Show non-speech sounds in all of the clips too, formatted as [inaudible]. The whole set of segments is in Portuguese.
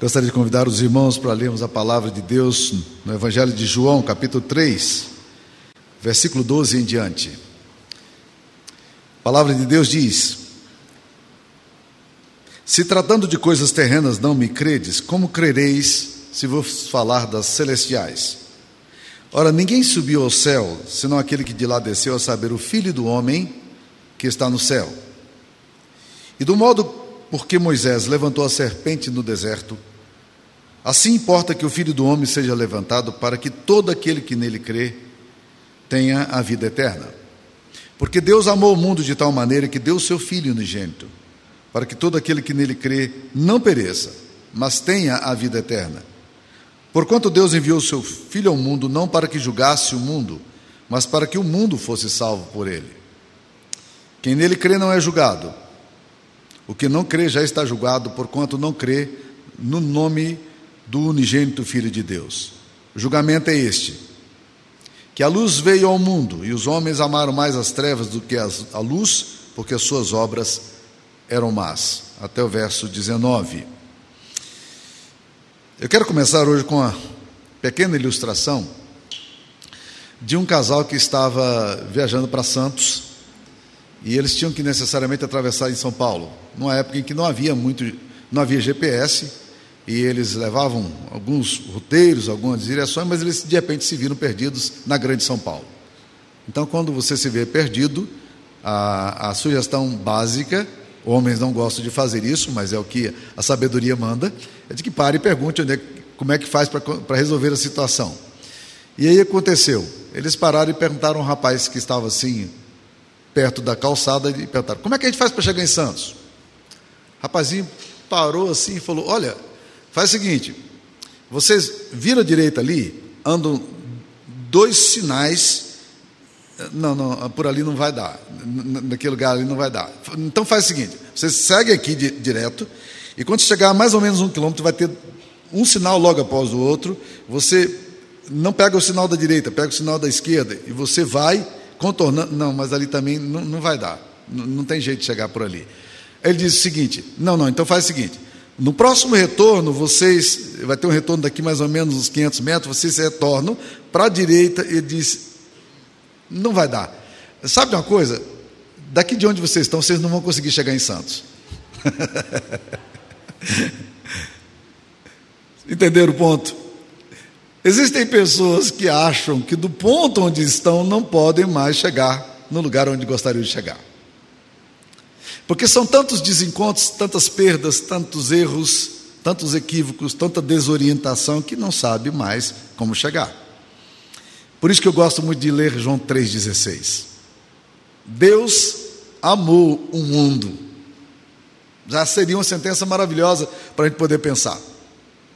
Gostaria de convidar os irmãos para lermos a palavra de Deus no Evangelho de João, capítulo 3, versículo 12 em diante. A palavra de Deus diz: Se tratando de coisas terrenas não me credes, como crereis se vos falar das celestiais? Ora, ninguém subiu ao céu, senão aquele que de lá desceu, a saber, o Filho do homem que está no céu. E do modo porque Moisés levantou a serpente no deserto, assim importa que o Filho do Homem seja levantado para que todo aquele que nele crê tenha a vida eterna. Porque Deus amou o mundo de tal maneira que deu o seu Filho unigênito, para que todo aquele que nele crê não pereça, mas tenha a vida eterna. Porquanto Deus enviou o seu Filho ao mundo não para que julgasse o mundo, mas para que o mundo fosse salvo por ele. Quem nele crê não é julgado o que não crê já está julgado, porquanto não crê no nome do unigênito Filho de Deus. O julgamento é este: que a luz veio ao mundo e os homens amaram mais as trevas do que a luz, porque as suas obras eram más. Até o verso 19. Eu quero começar hoje com uma pequena ilustração de um casal que estava viajando para Santos e eles tinham que necessariamente atravessar em São Paulo, numa época em que não havia muito, não havia GPS, e eles levavam alguns roteiros, algumas direções, mas eles de repente se viram perdidos na Grande São Paulo. Então, quando você se vê perdido, a, a sugestão básica, homens não gostam de fazer isso, mas é o que a sabedoria manda, é de que pare e pergunte é, como é que faz para resolver a situação. E aí aconteceu, eles pararam e perguntaram a um rapaz que estava assim, perto da calçada e perguntaram: como é que a gente faz para chegar em Santos? O rapazinho parou assim e falou: olha, faz o seguinte, vocês viram a direita ali, andam dois sinais. Não, não, por ali não vai dar. Naquele lugar ali não vai dar. Então faz o seguinte: você segue aqui de, direto, e quando chegar a mais ou menos um quilômetro, vai ter um sinal logo após o outro. Você não pega o sinal da direita, pega o sinal da esquerda, e você vai contornando. Não, mas ali também não, não vai dar. Não, não tem jeito de chegar por ali. Ele diz o seguinte: não, não, então faz o seguinte. No próximo retorno, vocês, vai ter um retorno daqui mais ou menos uns 500 metros, vocês retornam para a direita. Ele diz: não vai dar. Sabe uma coisa? Daqui de onde vocês estão, vocês não vão conseguir chegar em Santos. [laughs] Entenderam o ponto? Existem pessoas que acham que do ponto onde estão não podem mais chegar no lugar onde gostariam de chegar. Porque são tantos desencontros, tantas perdas, tantos erros, tantos equívocos, tanta desorientação que não sabe mais como chegar. Por isso que eu gosto muito de ler João 3,16. Deus amou o mundo. Já seria uma sentença maravilhosa para a gente poder pensar.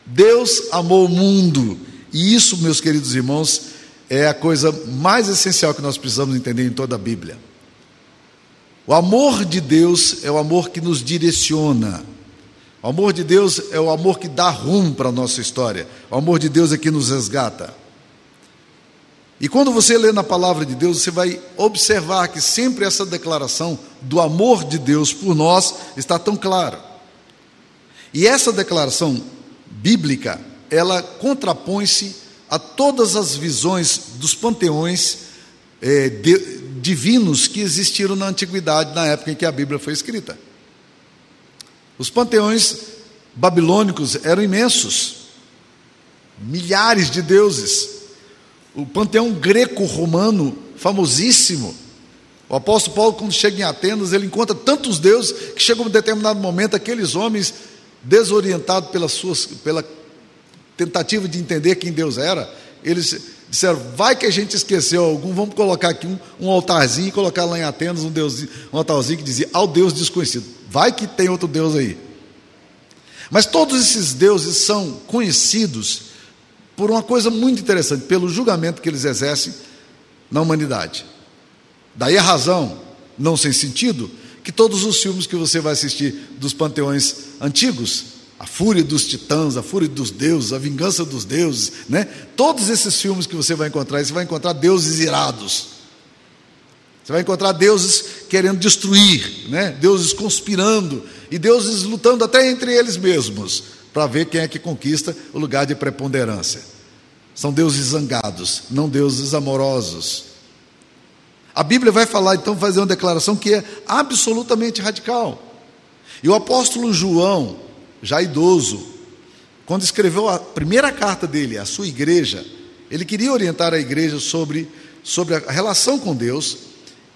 Deus amou o mundo e isso, meus queridos irmãos, é a coisa mais essencial que nós precisamos entender em toda a Bíblia. O amor de Deus é o amor que nos direciona. O amor de Deus é o amor que dá rumo para a nossa história. O amor de Deus é que nos resgata. E quando você lê na palavra de Deus, você vai observar que sempre essa declaração do amor de Deus por nós está tão clara. E essa declaração bíblica, ela contrapõe-se a todas as visões dos panteões é, de, divinos que existiram na antiguidade, na época em que a Bíblia foi escrita. Os panteões babilônicos eram imensos, milhares de deuses. O panteão greco-romano, famosíssimo. O apóstolo Paulo, quando chega em Atenas, ele encontra tantos deuses que chega um determinado momento, aqueles homens desorientados pelas suas, pela tentativa de entender quem Deus era, eles disseram: vai que a gente esqueceu algum, vamos colocar aqui um, um altarzinho e colocar lá em Atenas um, Deus, um altarzinho que dizia ao Deus desconhecido. Vai que tem outro Deus aí. Mas todos esses deuses são conhecidos por uma coisa muito interessante, pelo julgamento que eles exercem na humanidade. Daí a razão, não sem sentido, que todos os filmes que você vai assistir dos panteões antigos a fúria dos titãs, a fúria dos deuses, a vingança dos deuses, né? Todos esses filmes que você vai encontrar, você vai encontrar deuses irados. Você vai encontrar deuses querendo destruir, né? Deuses conspirando e deuses lutando até entre eles mesmos para ver quem é que conquista o lugar de preponderância. São deuses zangados, não deuses amorosos. A Bíblia vai falar, então, fazer uma declaração que é absolutamente radical. E o apóstolo João, já idoso, quando escreveu a primeira carta dele à sua igreja, ele queria orientar a igreja sobre, sobre a relação com Deus,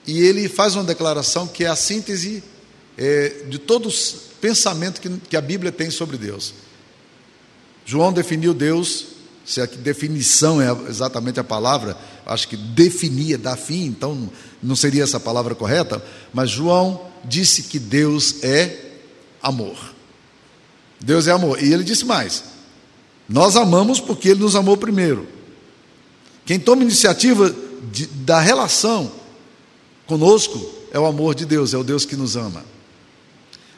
e ele faz uma declaração que é a síntese é, de todo o pensamento que, que a Bíblia tem sobre Deus. João definiu Deus, se a definição é exatamente a palavra, acho que definia, dá fim, então não seria essa palavra correta, mas João disse que Deus é amor. Deus é amor. E ele disse mais: nós amamos porque ele nos amou primeiro. Quem toma iniciativa de, da relação conosco é o amor de Deus, é o Deus que nos ama.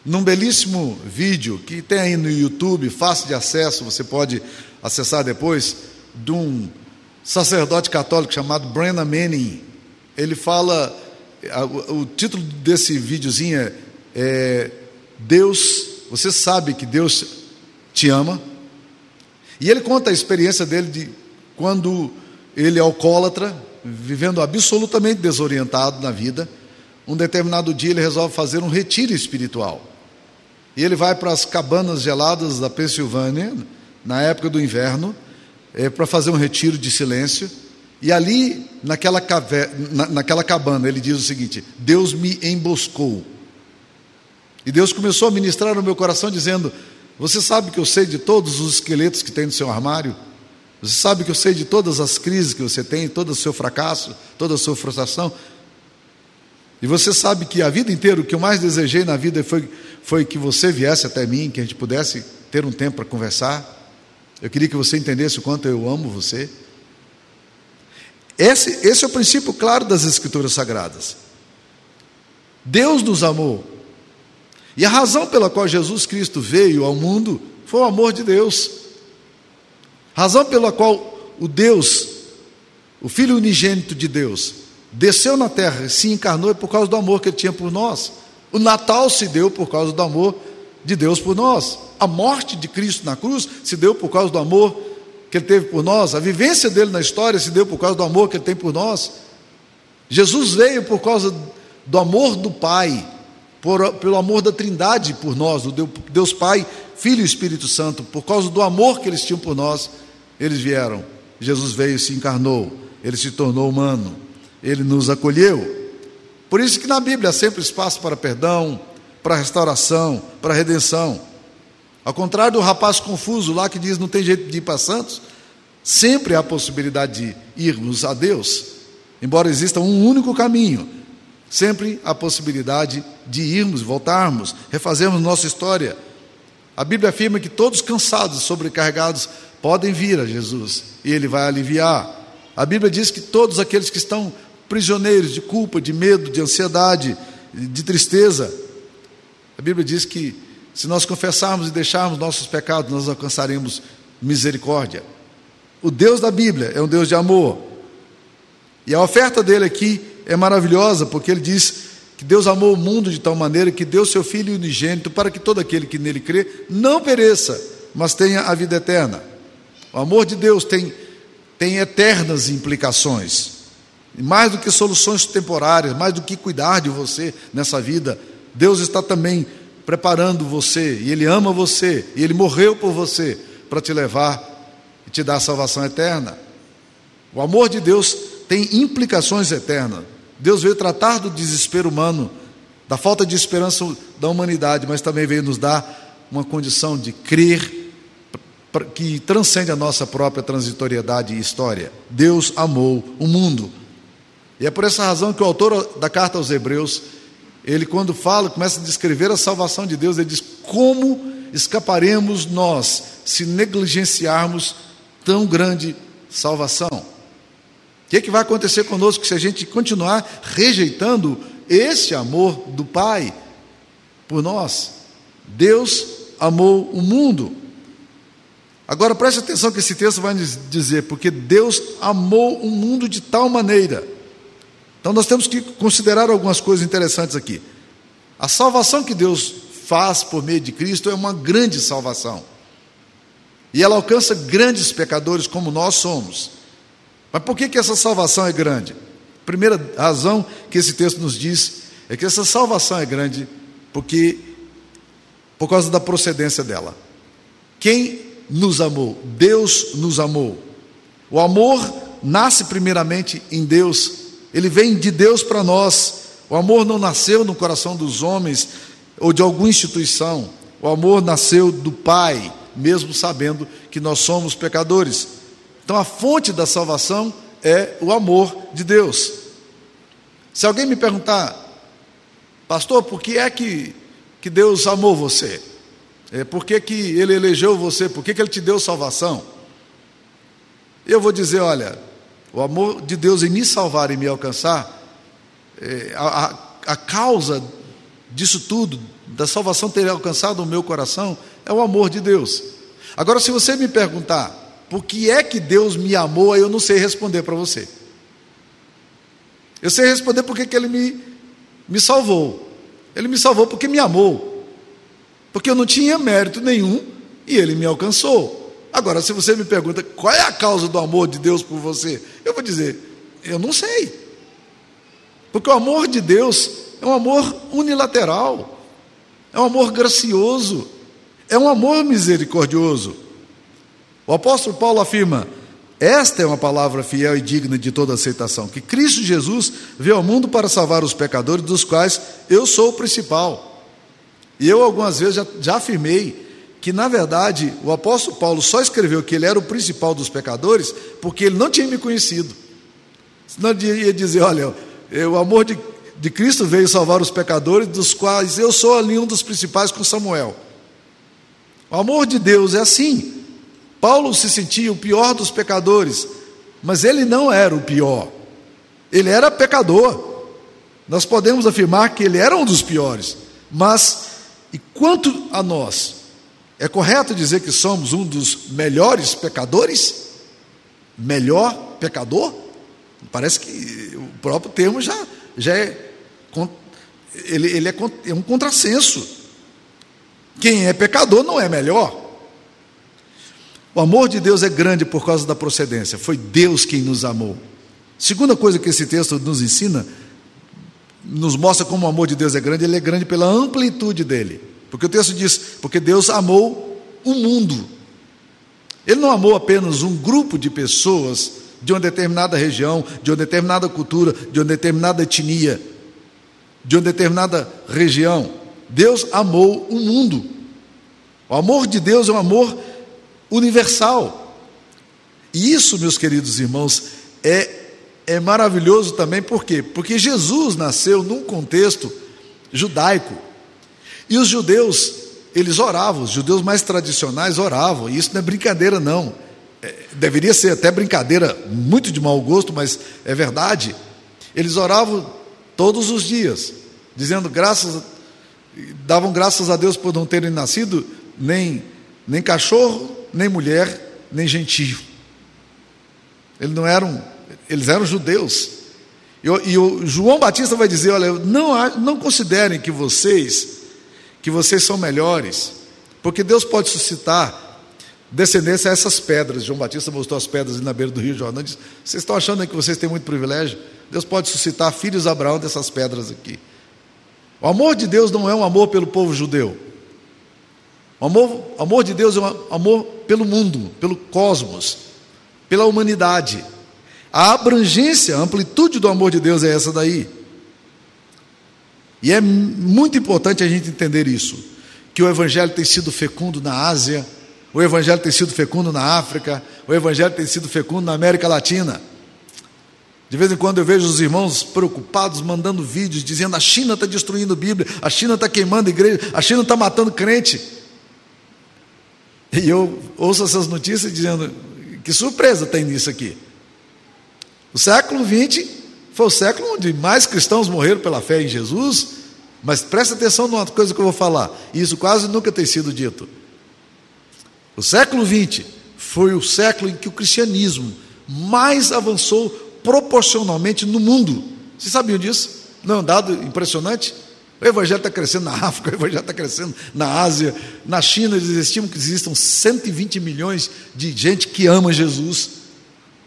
Num belíssimo vídeo que tem aí no YouTube, fácil de acesso, você pode acessar depois, de um sacerdote católico chamado Brennan Manning. Ele fala, o título desse videozinho é, é Deus, você sabe que Deus te ama. E ele conta a experiência dele de quando ele é alcoólatra, vivendo absolutamente desorientado na vida. Um determinado dia ele resolve fazer um retiro espiritual. E ele vai para as cabanas geladas da Pensilvânia, na época do inverno, é, para fazer um retiro de silêncio. E ali, naquela, na, naquela cabana, ele diz o seguinte: Deus me emboscou. E Deus começou a ministrar no meu coração, dizendo: Você sabe que eu sei de todos os esqueletos que tem no seu armário? Você sabe que eu sei de todas as crises que você tem, todo o seu fracasso, toda a sua frustração? E você sabe que a vida inteira o que eu mais desejei na vida foi, foi que você viesse até mim, que a gente pudesse ter um tempo para conversar. Eu queria que você entendesse o quanto eu amo você. Esse, esse é o princípio claro das Escrituras Sagradas. Deus nos amou. E a razão pela qual Jesus Cristo veio ao mundo foi o amor de Deus. Razão pela qual o Deus, o Filho unigênito de Deus, desceu na terra e se encarnou é por causa do amor que ele tinha por nós. O Natal se deu por causa do amor de Deus por nós. A morte de Cristo na cruz se deu por causa do amor que ele teve por nós. A vivência dele na história se deu por causa do amor que ele tem por nós. Jesus veio por causa do amor do Pai, por, pelo amor da Trindade por nós, do Deus Pai, Filho e Espírito Santo, por causa do amor que eles tinham por nós, eles vieram. Jesus veio e se encarnou, ele se tornou humano ele nos acolheu. Por isso que na Bíblia há sempre espaço para perdão, para restauração, para redenção. Ao contrário do rapaz confuso lá que diz não tem jeito de ir para Santos, sempre há possibilidade de irmos a Deus, embora exista um único caminho, sempre a possibilidade de irmos, voltarmos, refazermos nossa história. A Bíblia afirma que todos cansados, sobrecarregados, podem vir a Jesus e Ele vai aliviar. A Bíblia diz que todos aqueles que estão prisioneiros de culpa, de medo, de ansiedade, de tristeza. A Bíblia diz que se nós confessarmos e deixarmos nossos pecados, nós alcançaremos misericórdia. O Deus da Bíblia é um Deus de amor. E a oferta dele aqui é maravilhosa, porque ele diz que Deus amou o mundo de tal maneira que deu seu Filho unigênito para que todo aquele que nele crê não pereça, mas tenha a vida eterna. O amor de Deus tem, tem eternas implicações. Mais do que soluções temporárias, mais do que cuidar de você nessa vida, Deus está também preparando você, e Ele ama você, e Ele morreu por você para te levar e te dar a salvação eterna. O amor de Deus tem implicações eternas. Deus veio tratar do desespero humano, da falta de esperança da humanidade, mas também veio nos dar uma condição de crer que transcende a nossa própria transitoriedade e história. Deus amou o mundo e é por essa razão que o autor da carta aos Hebreus, ele quando fala, começa a descrever a salvação de Deus, ele diz: Como escaparemos nós se negligenciarmos tão grande salvação? O que, é que vai acontecer conosco se a gente continuar rejeitando esse amor do Pai por nós? Deus amou o mundo. Agora preste atenção que esse texto vai nos dizer, porque Deus amou o mundo de tal maneira então nós temos que considerar algumas coisas interessantes aqui. A salvação que Deus faz por meio de Cristo é uma grande salvação. E ela alcança grandes pecadores como nós somos. Mas por que, que essa salvação é grande? Primeira razão que esse texto nos diz é que essa salvação é grande porque por causa da procedência dela. Quem nos amou? Deus nos amou. O amor nasce primeiramente em Deus, ele vem de Deus para nós. O amor não nasceu no coração dos homens ou de alguma instituição. O amor nasceu do Pai, mesmo sabendo que nós somos pecadores. Então a fonte da salvação é o amor de Deus. Se alguém me perguntar, pastor, por que é que, que Deus amou você? É, por que, que Ele elegeu você? Por que, que Ele te deu salvação? Eu vou dizer: olha, o amor de Deus em me salvar e me alcançar, é, a, a, a causa disso tudo, da salvação ter alcançado o meu coração, é o amor de Deus. Agora, se você me perguntar, por que é que Deus me amou, eu não sei responder para você. Eu sei responder porque que Ele me, me salvou. Ele me salvou porque me amou. Porque eu não tinha mérito nenhum e Ele me alcançou. Agora, se você me pergunta qual é a causa do amor de Deus por você, eu vou dizer, eu não sei. Porque o amor de Deus é um amor unilateral, é um amor gracioso, é um amor misericordioso. O apóstolo Paulo afirma: esta é uma palavra fiel e digna de toda aceitação, que Cristo Jesus veio ao mundo para salvar os pecadores, dos quais eu sou o principal. E eu algumas vezes já, já afirmei que na verdade o apóstolo Paulo só escreveu que ele era o principal dos pecadores porque ele não tinha me conhecido. Senão ele ia dizer: olha, o amor de, de Cristo veio salvar os pecadores, dos quais eu sou ali um dos principais com Samuel. O amor de Deus é assim. Paulo se sentia o pior dos pecadores, mas ele não era o pior, ele era pecador. Nós podemos afirmar que ele era um dos piores, mas e quanto a nós, é correto dizer que somos um dos melhores pecadores? Melhor pecador? Parece que o próprio termo já, já é, ele, ele é, é um contrassenso. Quem é pecador não é melhor. O amor de Deus é grande por causa da procedência. Foi Deus quem nos amou. Segunda coisa que esse texto nos ensina, nos mostra como o amor de Deus é grande, ele é grande pela amplitude dele. Porque o texto diz: porque Deus amou o mundo. Ele não amou apenas um grupo de pessoas de uma determinada região, de uma determinada cultura, de uma determinada etnia, de uma determinada região. Deus amou o mundo. O amor de Deus é um amor universal. E isso, meus queridos irmãos, é, é maravilhoso também, por quê? Porque Jesus nasceu num contexto judaico. E os judeus, eles oravam, os judeus mais tradicionais oravam, e isso não é brincadeira, não. É, deveria ser até brincadeira, muito de mau gosto, mas é verdade. Eles oravam todos os dias, dizendo graças, davam graças a Deus por não terem nascido nem, nem cachorro, nem mulher, nem gentio. Eles não eram, eles eram judeus. E, e o João Batista vai dizer: olha, não, não considerem que vocês que vocês são melhores, porque Deus pode suscitar descendência a essas pedras. João Batista mostrou as pedras ali na beira do Rio Jordão. Diz, vocês estão achando que vocês têm muito privilégio? Deus pode suscitar filhos de Abraão dessas pedras aqui. O amor de Deus não é um amor pelo povo judeu. O amor, o amor de Deus é um amor pelo mundo, pelo cosmos, pela humanidade. A abrangência, a amplitude do amor de Deus é essa daí. E é muito importante a gente entender isso, que o evangelho tem sido fecundo na Ásia, o evangelho tem sido fecundo na África, o evangelho tem sido fecundo na América Latina. De vez em quando eu vejo os irmãos preocupados, mandando vídeos, dizendo a China está destruindo a Bíblia, a China está queimando a igreja, a China está matando crente. E eu ouço essas notícias dizendo, que surpresa tem nisso aqui. O século XX foi o século onde mais cristãos morreram pela fé em Jesus, mas presta atenção numa coisa que eu vou falar, isso quase nunca tem sido dito. O século XX foi o século em que o cristianismo mais avançou proporcionalmente no mundo. Vocês sabiam disso? Não é um dado impressionante? O evangelho está crescendo na África, o evangelho está crescendo na Ásia, na China, eles estimam que existam 120 milhões de gente que ama Jesus,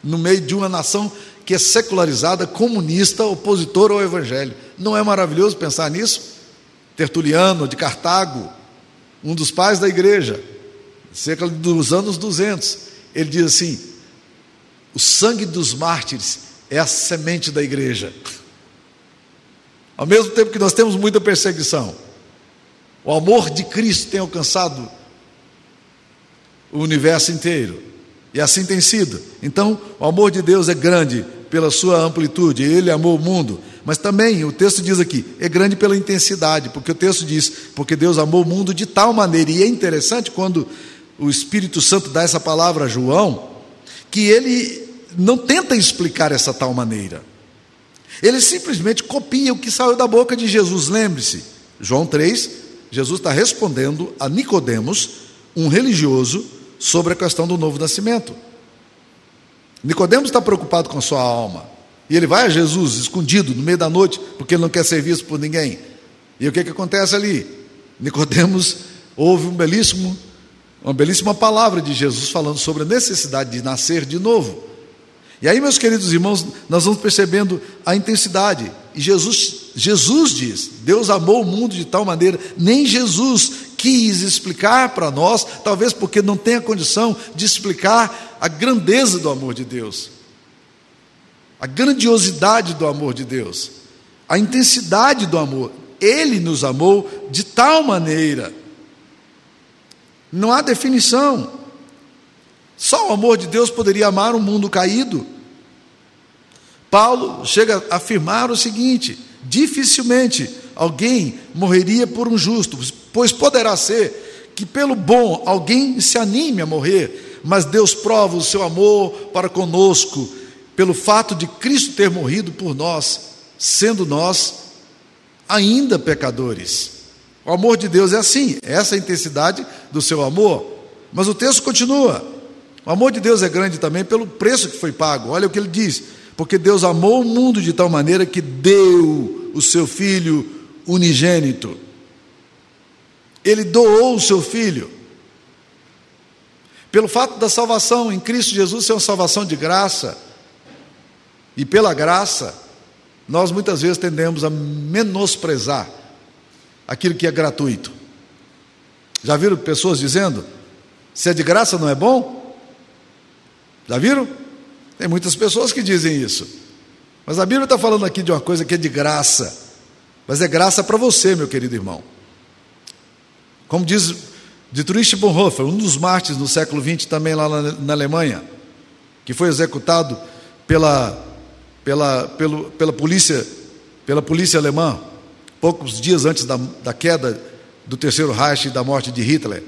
no meio de uma nação que é secularizada, comunista, opositora ao evangelho. Não é maravilhoso pensar nisso? Tertuliano, de Cartago, um dos pais da igreja, cerca dos anos 200, ele diz assim: o sangue dos mártires é a semente da igreja. Ao mesmo tempo que nós temos muita perseguição, o amor de Cristo tem alcançado o universo inteiro, e assim tem sido. Então, o amor de Deus é grande pela sua amplitude, ele amou o mundo, mas também o texto diz aqui, é grande pela intensidade, porque o texto diz, porque Deus amou o mundo de tal maneira, e é interessante quando o Espírito Santo dá essa palavra a João, que ele não tenta explicar essa tal maneira. Ele simplesmente copia o que saiu da boca de Jesus. Lembre-se, João 3, Jesus está respondendo a Nicodemos, um religioso, sobre a questão do novo nascimento. Nicodemos está preocupado com a sua alma. E ele vai a Jesus escondido no meio da noite, porque ele não quer ser visto por ninguém. E o que, que acontece ali? Nicodemos ouve um belíssimo, uma belíssima palavra de Jesus falando sobre a necessidade de nascer de novo. E aí, meus queridos irmãos, nós vamos percebendo a intensidade. E Jesus, Jesus diz: Deus amou o mundo de tal maneira, nem Jesus quis explicar para nós, talvez porque não tem a condição de explicar a grandeza do amor de Deus, a grandiosidade do amor de Deus, a intensidade do amor. Ele nos amou de tal maneira. Não há definição. Só o amor de Deus poderia amar um mundo caído. Paulo chega a afirmar o seguinte: dificilmente alguém morreria por um justo, pois poderá ser que pelo bom alguém se anime a morrer, mas Deus prova o seu amor para conosco pelo fato de Cristo ter morrido por nós, sendo nós ainda pecadores. O amor de Deus é assim, essa é a intensidade do seu amor. Mas o texto continua. O amor de Deus é grande também pelo preço que foi pago. Olha o que ele diz: porque Deus amou o mundo de tal maneira que deu o seu filho unigênito. Ele doou o seu filho. Pelo fato da salvação em Cristo Jesus ser uma salvação de graça, e pela graça, nós muitas vezes tendemos a menosprezar aquilo que é gratuito. Já viram pessoas dizendo: se é de graça não é bom? Já viram? Tem muitas pessoas que dizem isso. Mas a Bíblia está falando aqui de uma coisa que é de graça. Mas é graça para você, meu querido irmão. Como diz Dietrich Bonhoeffer, um dos mártires no século XX, também lá na, na Alemanha, que foi executado pela, pela, pelo, pela, polícia, pela polícia alemã, poucos dias antes da, da queda do terceiro Reich e da morte de Hitler.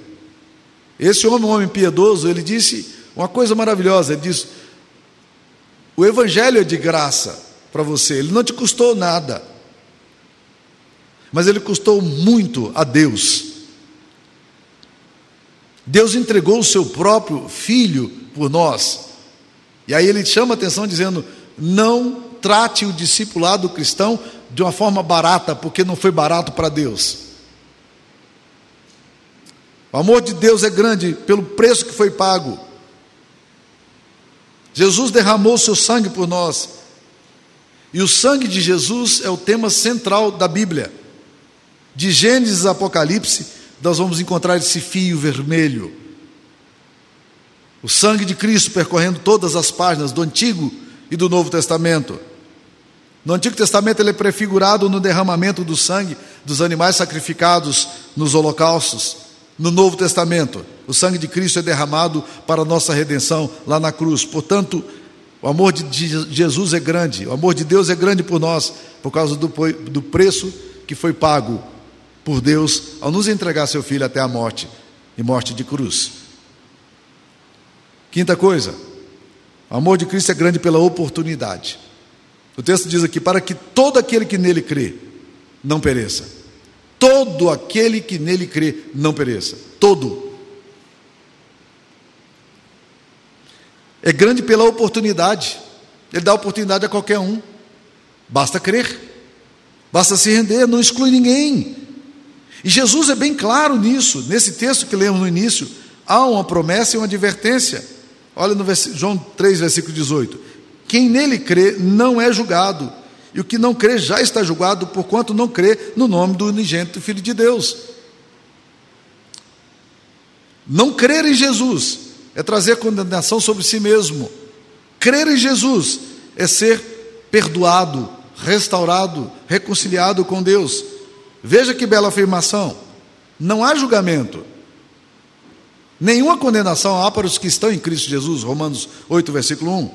Esse homem, um homem piedoso, ele disse uma coisa maravilhosa, ele diz: o Evangelho é de graça para você, ele não te custou nada, mas ele custou muito a Deus. Deus entregou o seu próprio filho por nós. E aí ele chama a atenção dizendo: não trate o discipulado cristão de uma forma barata, porque não foi barato para Deus. O amor de Deus é grande pelo preço que foi pago. Jesus derramou seu sangue por nós. E o sangue de Jesus é o tema central da Bíblia. De Gênesis a Apocalipse, nós vamos encontrar esse fio vermelho. O sangue de Cristo percorrendo todas as páginas do Antigo e do Novo Testamento. No Antigo Testamento ele é prefigurado no derramamento do sangue dos animais sacrificados nos holocaustos. No Novo Testamento, o sangue de Cristo é derramado para a nossa redenção lá na cruz. Portanto, o amor de Jesus é grande, o amor de Deus é grande por nós, por causa do, do preço que foi pago por Deus ao nos entregar seu filho até a morte e morte de cruz. Quinta coisa, o amor de Cristo é grande pela oportunidade. O texto diz aqui: para que todo aquele que nele crê não pereça todo aquele que nele crê não pereça. Todo. É grande pela oportunidade. Ele dá oportunidade a qualquer um. Basta crer. Basta se render, não exclui ninguém. E Jesus é bem claro nisso. Nesse texto que lemos no início, há uma promessa e uma advertência. Olha no João 3, versículo 18: Quem nele crê não é julgado, e o que não crê já está julgado, porquanto não crê no nome do unigênito Filho de Deus. Não crer em Jesus é trazer condenação sobre si mesmo. Crer em Jesus é ser perdoado, restaurado, reconciliado com Deus. Veja que bela afirmação. Não há julgamento. Nenhuma condenação há para os que estão em Cristo Jesus, Romanos 8, versículo 1.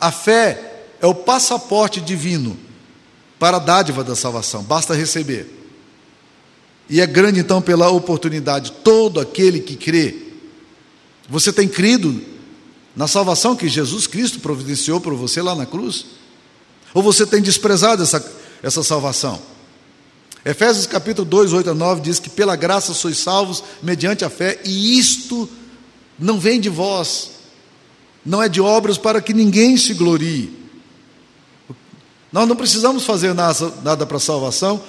A fé é o passaporte divino para a dádiva da salvação, basta receber. E é grande então pela oportunidade, todo aquele que crê. Você tem crido na salvação que Jesus Cristo providenciou para você lá na cruz? Ou você tem desprezado essa, essa salvação? Efésios capítulo 2, 8 a 9 diz que pela graça sois salvos mediante a fé, e isto não vem de vós, não é de obras para que ninguém se glorie. Nós não precisamos fazer nada, para a salvação,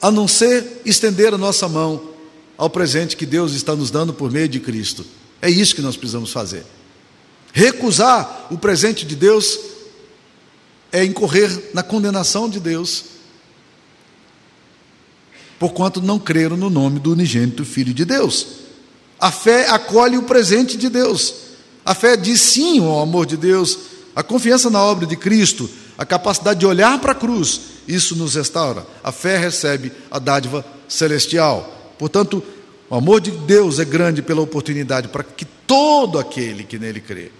a não ser estender a nossa mão ao presente que Deus está nos dando por meio de Cristo. É isso que nós precisamos fazer. Recusar o presente de Deus é incorrer na condenação de Deus porquanto não creram no nome do unigênito Filho de Deus. A fé acolhe o presente de Deus. A fé diz sim ao amor de Deus, a confiança na obra de Cristo, a capacidade de olhar para a cruz, isso nos restaura. A fé recebe a dádiva celestial. Portanto, o amor de Deus é grande pela oportunidade para que todo aquele que nele crê.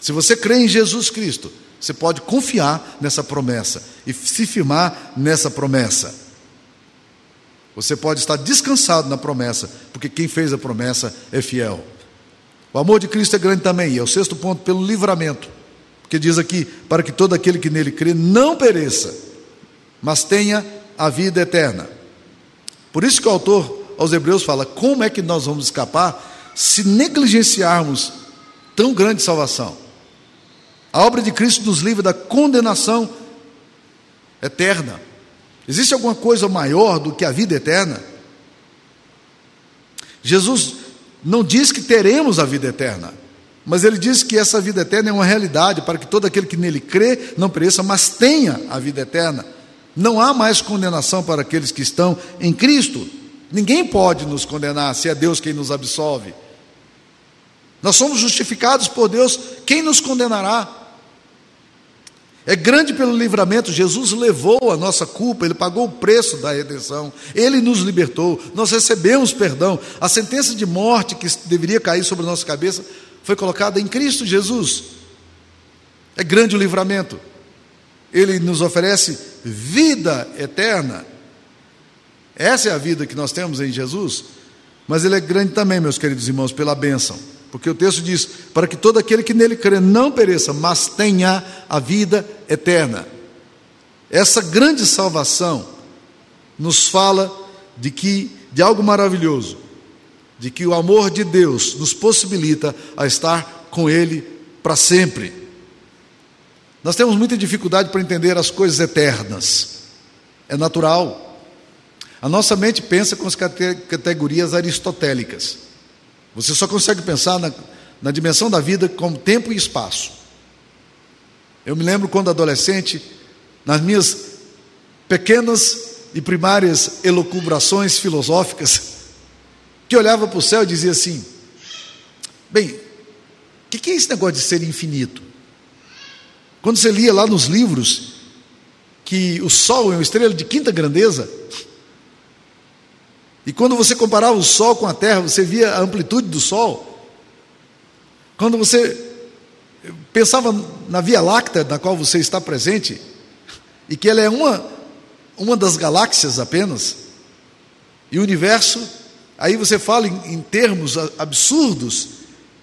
Se você crê em Jesus Cristo, você pode confiar nessa promessa e se firmar nessa promessa. Você pode estar descansado na promessa, porque quem fez a promessa é fiel. O amor de Cristo é grande também, e é o sexto ponto, pelo livramento. Porque diz aqui: para que todo aquele que nele crê não pereça, mas tenha a vida eterna. Por isso que o autor aos Hebreus fala: como é que nós vamos escapar se negligenciarmos tão grande salvação? A obra de Cristo nos livra da condenação eterna. Existe alguma coisa maior do que a vida eterna? Jesus não diz que teremos a vida eterna, mas ele diz que essa vida eterna é uma realidade para que todo aquele que nele crê não pereça, mas tenha a vida eterna. Não há mais condenação para aqueles que estão em Cristo. Ninguém pode nos condenar se é Deus quem nos absolve. Nós somos justificados por Deus, quem nos condenará? É grande pelo livramento, Jesus levou a nossa culpa, ele pagou o preço da redenção, ele nos libertou, nós recebemos perdão. A sentença de morte que deveria cair sobre a nossa cabeça foi colocada em Cristo Jesus. É grande o livramento. Ele nos oferece vida eterna. Essa é a vida que nós temos em Jesus, mas ele é grande também, meus queridos irmãos, pela bênção. Porque o texto diz: para que todo aquele que nele crê não pereça, mas tenha a vida eterna. Essa grande salvação nos fala de que de algo maravilhoso, de que o amor de Deus nos possibilita a estar com ele para sempre. Nós temos muita dificuldade para entender as coisas eternas. É natural. A nossa mente pensa com as categorias aristotélicas. Você só consegue pensar na, na dimensão da vida como tempo e espaço. Eu me lembro quando adolescente, nas minhas pequenas e primárias elucubrações filosóficas, que olhava para o céu e dizia assim: bem, o que, que é esse negócio de ser infinito? Quando você lia lá nos livros que o Sol é uma estrela de quinta grandeza, e quando você comparava o Sol com a Terra, você via a amplitude do Sol. Quando você pensava na Via Láctea, na qual você está presente, e que ela é uma, uma das galáxias apenas, e o universo, aí você fala em, em termos absurdos,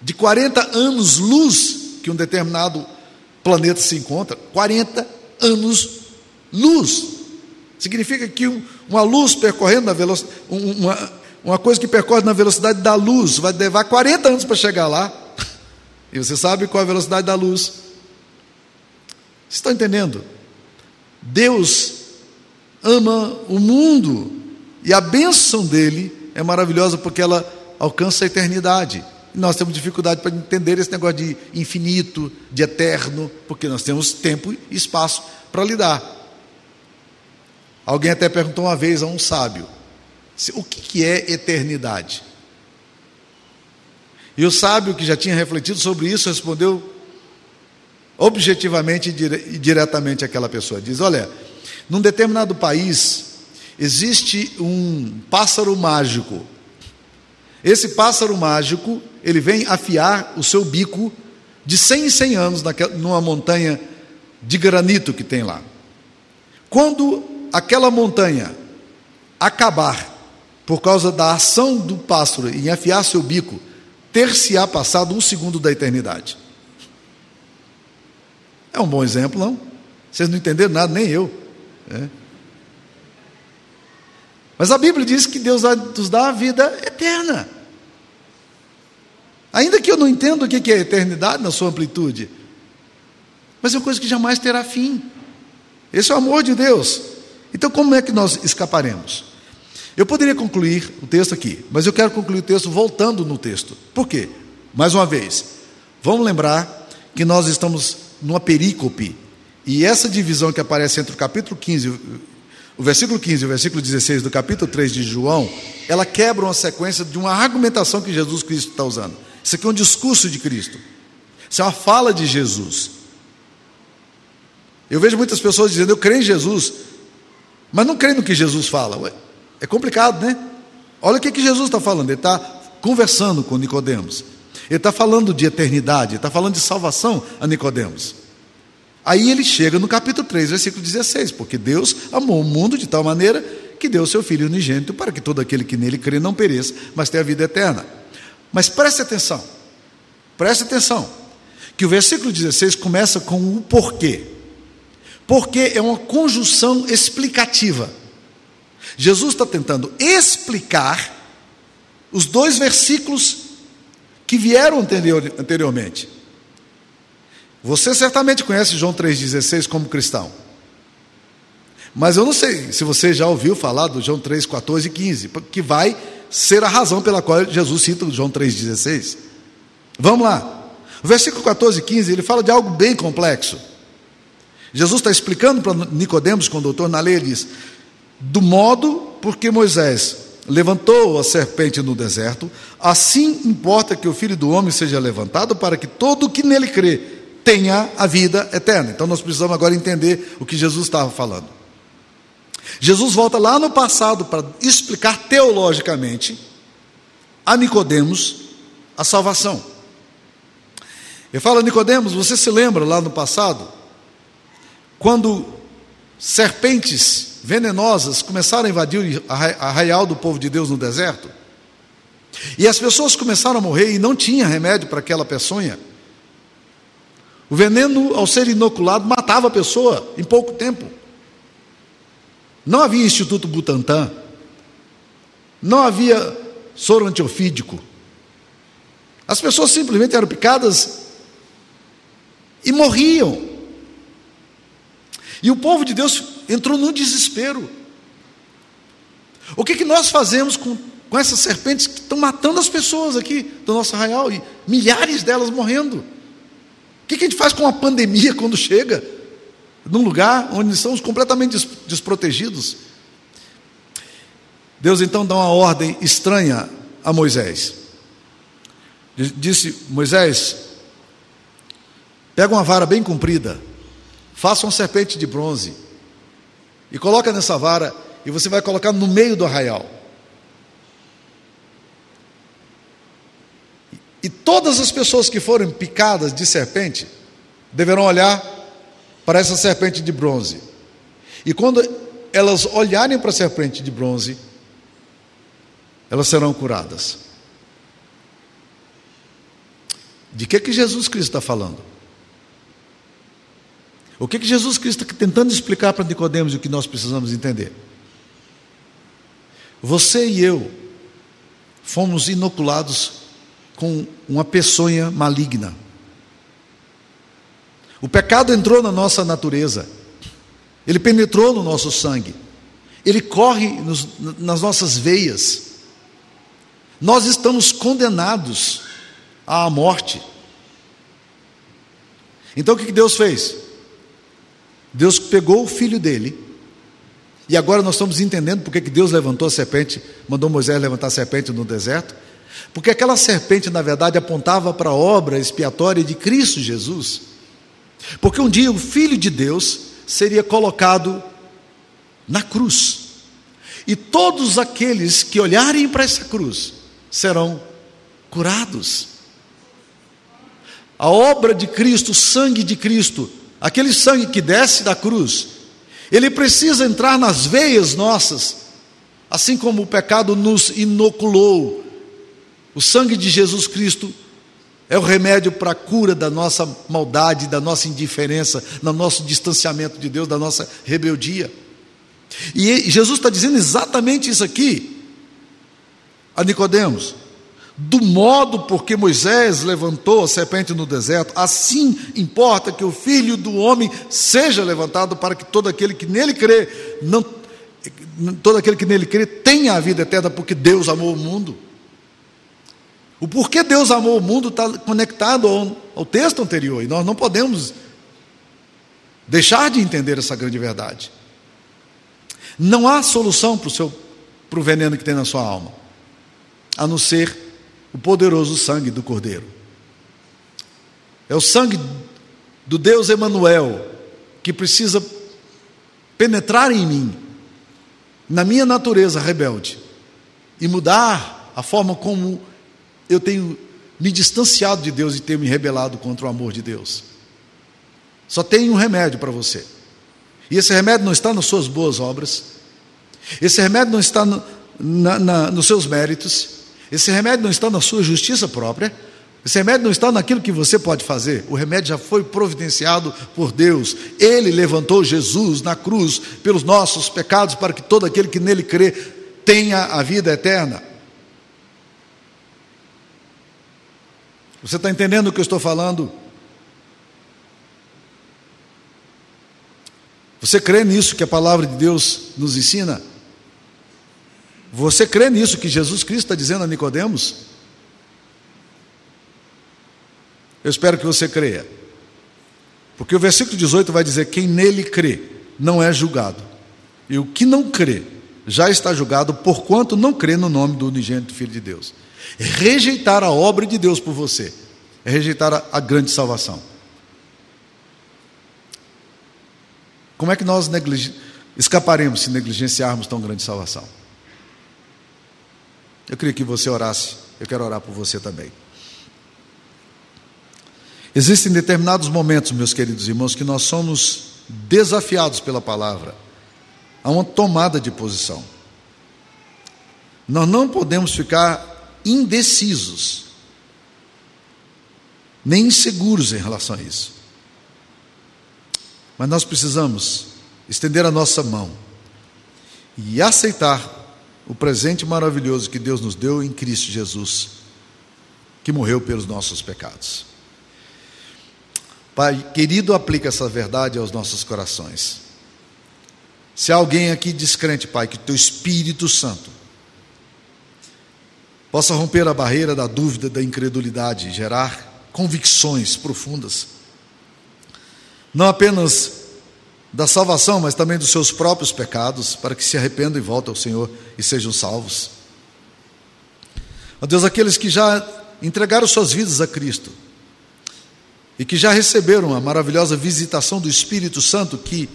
de 40 anos-luz que um determinado planeta se encontra 40 anos-luz. Significa que um, uma luz percorrendo na velocidade, uma, uma coisa que percorre na velocidade da luz, vai levar 40 anos para chegar lá. [laughs] E você sabe qual é a velocidade da luz. Vocês estão entendendo? Deus ama o mundo e a bênção dele é maravilhosa porque ela alcança a eternidade. E nós temos dificuldade para entender esse negócio de infinito, de eterno, porque nós temos tempo e espaço para lidar. Alguém até perguntou uma vez a um sábio: o que é eternidade? E o sábio, que já tinha refletido sobre isso, respondeu objetivamente e diretamente àquela pessoa: diz, olha, num determinado país existe um pássaro mágico. Esse pássaro mágico, ele vem afiar o seu bico de 100 em 100 anos naquela, numa montanha de granito que tem lá. Quando aquela montanha acabar, por causa da ação do pássaro em afiar seu bico, ter-se-á passado um segundo da eternidade. É um bom exemplo, não? Vocês não entenderam nada, nem eu. É. Mas a Bíblia diz que Deus nos dar a vida eterna. Ainda que eu não entenda o que é eternidade na sua amplitude, mas é uma coisa que jamais terá fim. Esse é o amor de Deus. Então, como é que nós escaparemos? Eu poderia concluir o texto aqui, mas eu quero concluir o texto voltando no texto. Por quê? Mais uma vez, vamos lembrar que nós estamos numa perícope, e essa divisão que aparece entre o capítulo 15, o versículo 15 e o versículo 16 do capítulo 3 de João, ela quebra uma sequência de uma argumentação que Jesus Cristo está usando. Isso aqui é um discurso de Cristo. Isso é uma fala de Jesus. Eu vejo muitas pessoas dizendo, eu creio em Jesus, mas não creio no que Jesus fala. Ué, é complicado, né? Olha o que, que Jesus está falando. Ele está conversando com Nicodemos. Ele está falando de eternidade, ele está falando de salvação a Nicodemos. Aí ele chega no capítulo 3, versículo 16, porque Deus amou o mundo de tal maneira que deu o seu Filho unigênito para que todo aquele que nele crê não pereça, mas tenha a vida eterna. Mas preste atenção, preste atenção, que o versículo 16 começa com o porquê. Porque é uma conjunção explicativa. Jesus está tentando explicar os dois versículos que vieram anterior, anteriormente. Você certamente conhece João 3,16 como cristão. Mas eu não sei se você já ouviu falar do João 3, 14 e 15, que vai ser a razão pela qual Jesus cita o João 3,16. Vamos lá. O versículo 14 e 15, ele fala de algo bem complexo. Jesus está explicando para Nicodemos, doutor na lei, ele diz: do modo porque Moisés levantou a serpente no deserto, assim importa que o filho do homem seja levantado para que todo o que nele crê tenha a vida eterna. Então nós precisamos agora entender o que Jesus estava falando. Jesus volta lá no passado para explicar teologicamente a Nicodemos a salvação. Ele fala, Nicodemos, você se lembra lá no passado, quando serpentes venenosas começaram a invadir o arraial do povo de Deus no deserto. E as pessoas começaram a morrer e não tinha remédio para aquela peçonha. O veneno, ao ser inoculado, matava a pessoa em pouco tempo. Não havia Instituto Butantan. Não havia soro antiofídico. As pessoas simplesmente eram picadas e morriam. E o povo de Deus entrou no desespero. O que, que nós fazemos com, com essas serpentes que estão matando as pessoas aqui do nosso arraial e milhares delas morrendo? Que, que a gente faz com a pandemia [laughs] quando chega num lugar onde estamos completamente desprotegidos? Deus então dá uma ordem estranha a Moisés. Disse: Moisés, pega uma vara bem comprida Faça uma serpente de bronze e coloca nessa vara e você vai colocar no meio do arraial. E todas as pessoas que forem picadas de serpente deverão olhar para essa serpente de bronze. E quando elas olharem para a serpente de bronze, elas serão curadas. De que que Jesus Cristo está falando? O que, que Jesus Cristo está tentando explicar para Nicodemos e o que nós precisamos entender? Você e eu fomos inoculados com uma peçonha maligna. O pecado entrou na nossa natureza, ele penetrou no nosso sangue. ele corre nos, nas nossas veias. Nós estamos condenados à morte. Então o que Deus fez? Deus pegou o filho dele, e agora nós estamos entendendo porque que Deus levantou a serpente, mandou Moisés levantar a serpente no deserto, porque aquela serpente, na verdade, apontava para a obra expiatória de Cristo Jesus. Porque um dia o Filho de Deus seria colocado na cruz. E todos aqueles que olharem para essa cruz serão curados. A obra de Cristo, o sangue de Cristo, aquele sangue que desce da cruz, ele precisa entrar nas veias nossas, assim como o pecado nos inoculou. O sangue de Jesus Cristo é o remédio para a cura da nossa maldade, da nossa indiferença, do nosso distanciamento de Deus, da nossa rebeldia. E Jesus está dizendo exatamente isso aqui a Nicodemos. Do modo porque Moisés levantou a serpente no deserto, assim importa que o filho do homem seja levantado para que todo aquele que nele crê, não, todo aquele que nele crê tenha a vida eterna, porque Deus amou o mundo. O porquê Deus amou o mundo está conectado ao, ao texto anterior, e nós não podemos deixar de entender essa grande verdade. Não há solução para o seu para o veneno que tem na sua alma, a não ser o poderoso sangue do Cordeiro. É o sangue do Deus Emanuel que precisa penetrar em mim, na minha natureza rebelde, e mudar a forma como eu tenho me distanciado de Deus e tenho me rebelado contra o amor de Deus. Só tem um remédio para você. E esse remédio não está nas suas boas obras, esse remédio não está no, na, na, nos seus méritos, esse remédio não está na sua justiça própria, esse remédio não está naquilo que você pode fazer, o remédio já foi providenciado por Deus. Ele levantou Jesus na cruz pelos nossos pecados, para que todo aquele que nele crê tenha a vida eterna. Você está entendendo o que eu estou falando? Você crê nisso que a palavra de Deus nos ensina? Você crê nisso que Jesus Cristo está dizendo a Nicodemos? Eu espero que você creia. Porque o versículo 18 vai dizer: quem nele crê não é julgado. E o que não crê já está julgado, porquanto não crê no nome do unigênito Filho de Deus. É rejeitar a obra de Deus por você, é rejeitar a, a grande salvação. Como é que nós escaparemos se negligenciarmos tão grande salvação? Eu queria que você orasse, eu quero orar por você também. Existem determinados momentos, meus queridos irmãos, que nós somos desafiados pela palavra a uma tomada de posição. Nós não podemos ficar indecisos, nem inseguros em relação a isso. Mas nós precisamos estender a nossa mão e aceitar o presente maravilhoso que Deus nos deu em Cristo Jesus, que morreu pelos nossos pecados. Pai querido, aplica essa verdade aos nossos corações. Se há alguém aqui descrente, Pai, que teu Espírito Santo possa romper a barreira da dúvida, da incredulidade, gerar convicções profundas não apenas da salvação, mas também dos seus próprios pecados, para que se arrependam e voltem ao Senhor e sejam salvos. Ó Deus, aqueles que já entregaram suas vidas a Cristo e que já receberam a maravilhosa visitação do Espírito Santo que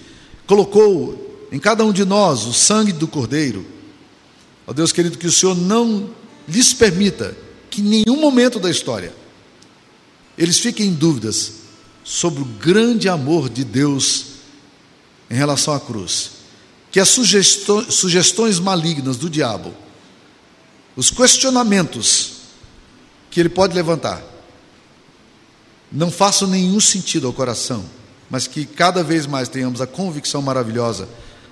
colocou em cada um de nós o sangue do Cordeiro. Ó Deus querido, que o Senhor não lhes permita que em nenhum momento da história eles fiquem em dúvidas sobre o grande amor de Deus em relação à cruz. Que as sugestões, malignas do diabo, os questionamentos que ele pode levantar, não façam nenhum sentido ao coração, mas que cada vez mais tenhamos a convicção maravilhosa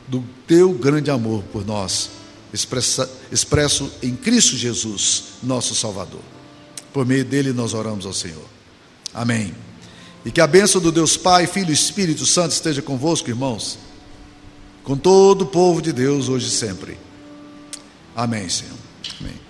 do teu grande amor por nós, expressa, expresso em Cristo Jesus, nosso Salvador. Por meio dele nós oramos ao Senhor. Amém. E que a bênção do Deus Pai, Filho e Espírito Santo esteja convosco, irmãos. com todo o povo de Deus hoje e sempre. Amém, Senhor. Amém.